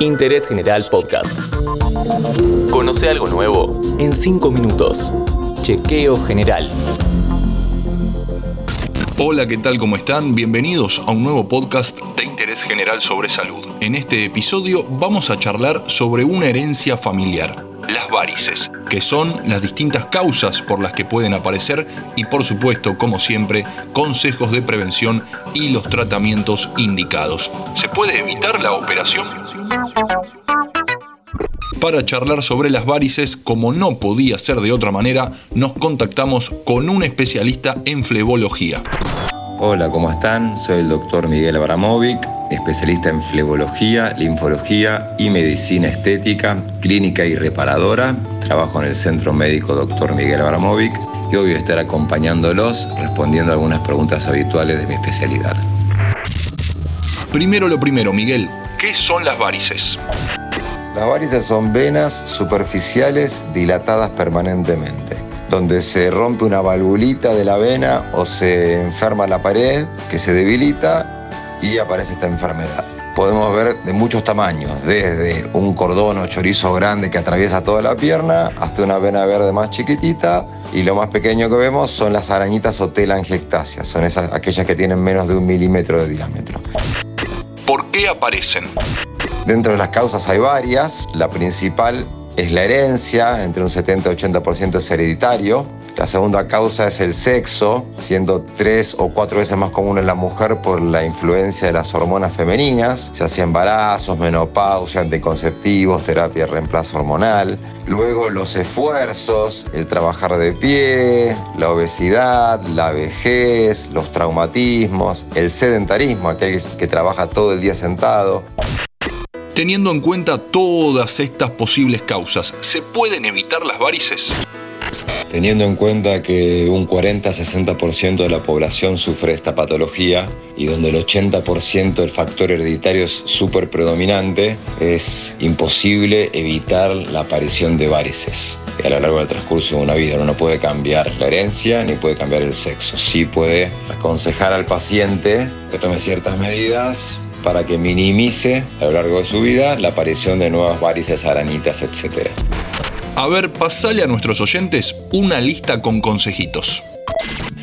Interés General Podcast. Conoce algo nuevo en 5 minutos. Chequeo General. Hola, ¿qué tal? ¿Cómo están? Bienvenidos a un nuevo podcast de interés general sobre salud. En este episodio vamos a charlar sobre una herencia familiar, las varices, que son las distintas causas por las que pueden aparecer y por supuesto, como siempre, consejos de prevención y los tratamientos indicados. ¿Se puede evitar la operación? Para charlar sobre las varices, como no podía ser de otra manera, nos contactamos con un especialista en flebología. Hola, ¿cómo están? Soy el doctor Miguel Abramovic, especialista en flebología, linfología y medicina estética, clínica y reparadora. Trabajo en el Centro Médico Dr. Miguel Abramovic y hoy voy a estar acompañándolos respondiendo algunas preguntas habituales de mi especialidad. Primero lo primero, Miguel, ¿qué son las varices? Las varices son venas superficiales dilatadas permanentemente, donde se rompe una valvulita de la vena o se enferma la pared que se debilita y aparece esta enfermedad. Podemos ver de muchos tamaños, desde un cordón o chorizo grande que atraviesa toda la pierna hasta una vena verde más chiquitita y lo más pequeño que vemos son las arañitas o telangiectasias, son esas, aquellas que tienen menos de un milímetro de diámetro. ¿Por qué aparecen? Dentro de las causas hay varias. La principal es la herencia, entre un 70 y 80% es hereditario. La segunda causa es el sexo, siendo tres o cuatro veces más común en la mujer por la influencia de las hormonas femeninas, ya sea embarazos, menopausia, anticonceptivos, terapia de reemplazo hormonal. Luego los esfuerzos, el trabajar de pie, la obesidad, la vejez, los traumatismos, el sedentarismo, aquel que trabaja todo el día sentado. Teniendo en cuenta todas estas posibles causas, ¿se pueden evitar las varices? Teniendo en cuenta que un 40-60% de la población sufre esta patología y donde el 80% del factor hereditario es súper predominante, es imposible evitar la aparición de varices a lo largo del transcurso de una vida. Uno no puede cambiar la herencia ni puede cambiar el sexo. Sí puede aconsejar al paciente que tome ciertas medidas para que minimice a lo largo de su vida la aparición de nuevas varices, aranitas, etc. A ver, pasale a nuestros oyentes una lista con consejitos.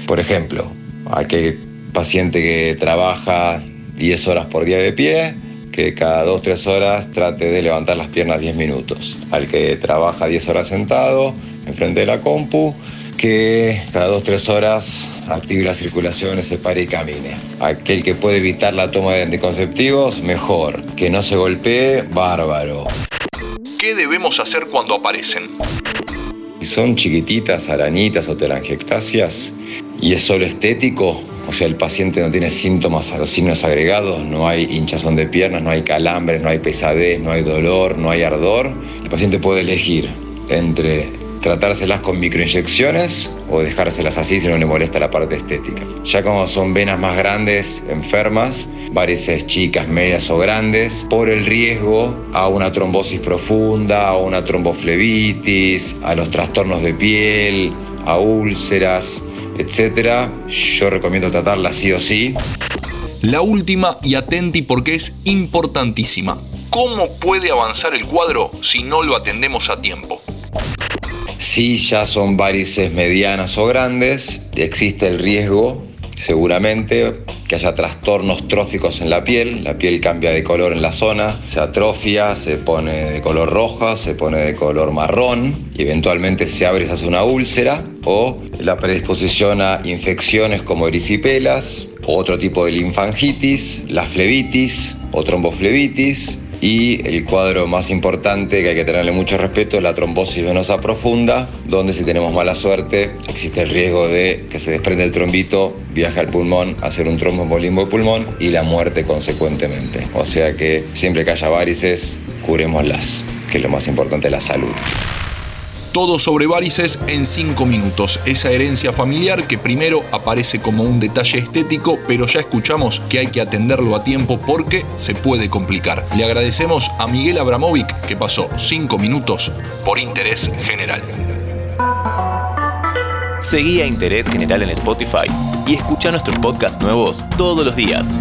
Por ejemplo, aquel paciente que trabaja 10 horas por día de pie, que cada 2-3 horas trate de levantar las piernas 10 minutos. Al que trabaja 10 horas sentado, enfrente de la compu, que cada 2-3 horas active la circulación, se pare y camine. Aquel que puede evitar la toma de anticonceptivos, mejor. Que no se golpee, bárbaro. ¿Qué debemos hacer cuando aparecen? Si son chiquititas, arañitas o telangiectasias y es solo estético, o sea, el paciente no tiene síntomas o signos agregados, no hay hinchazón de piernas, no hay calambres, no hay pesadez, no hay dolor, no hay ardor, el paciente puede elegir entre tratárselas con microinyecciones o dejárselas así si no le molesta la parte estética. Ya como son venas más grandes, enfermas, varices chicas, medias o grandes, por el riesgo a una trombosis profunda, a una tromboflebitis, a los trastornos de piel, a úlceras, etc. Yo recomiendo tratarla sí o sí. La última y atenti porque es importantísima. ¿Cómo puede avanzar el cuadro si no lo atendemos a tiempo? Si ya son varices medianas o grandes, existe el riesgo seguramente que haya trastornos tróficos en la piel, la piel cambia de color en la zona, se atrofia, se pone de color roja, se pone de color marrón y eventualmente se abre y se hace una úlcera o la predisposición a infecciones como erisipelas, otro tipo de linfangitis, la flebitis o tromboflebitis, y el cuadro más importante que hay que tenerle mucho respeto es la trombosis venosa profunda, donde si tenemos mala suerte existe el riesgo de que se desprende el trombito, viaje al pulmón, hacer un tromboembolismo de pulmón y la muerte consecuentemente. O sea que siempre que haya varices, curémoslas, que es lo más importante, la salud. Todo sobre varices en 5 minutos. Esa herencia familiar que primero aparece como un detalle estético, pero ya escuchamos que hay que atenderlo a tiempo porque se puede complicar. Le agradecemos a Miguel Abramovic que pasó 5 minutos por interés general. Seguí a Interés General en Spotify y escucha nuestros podcasts nuevos todos los días.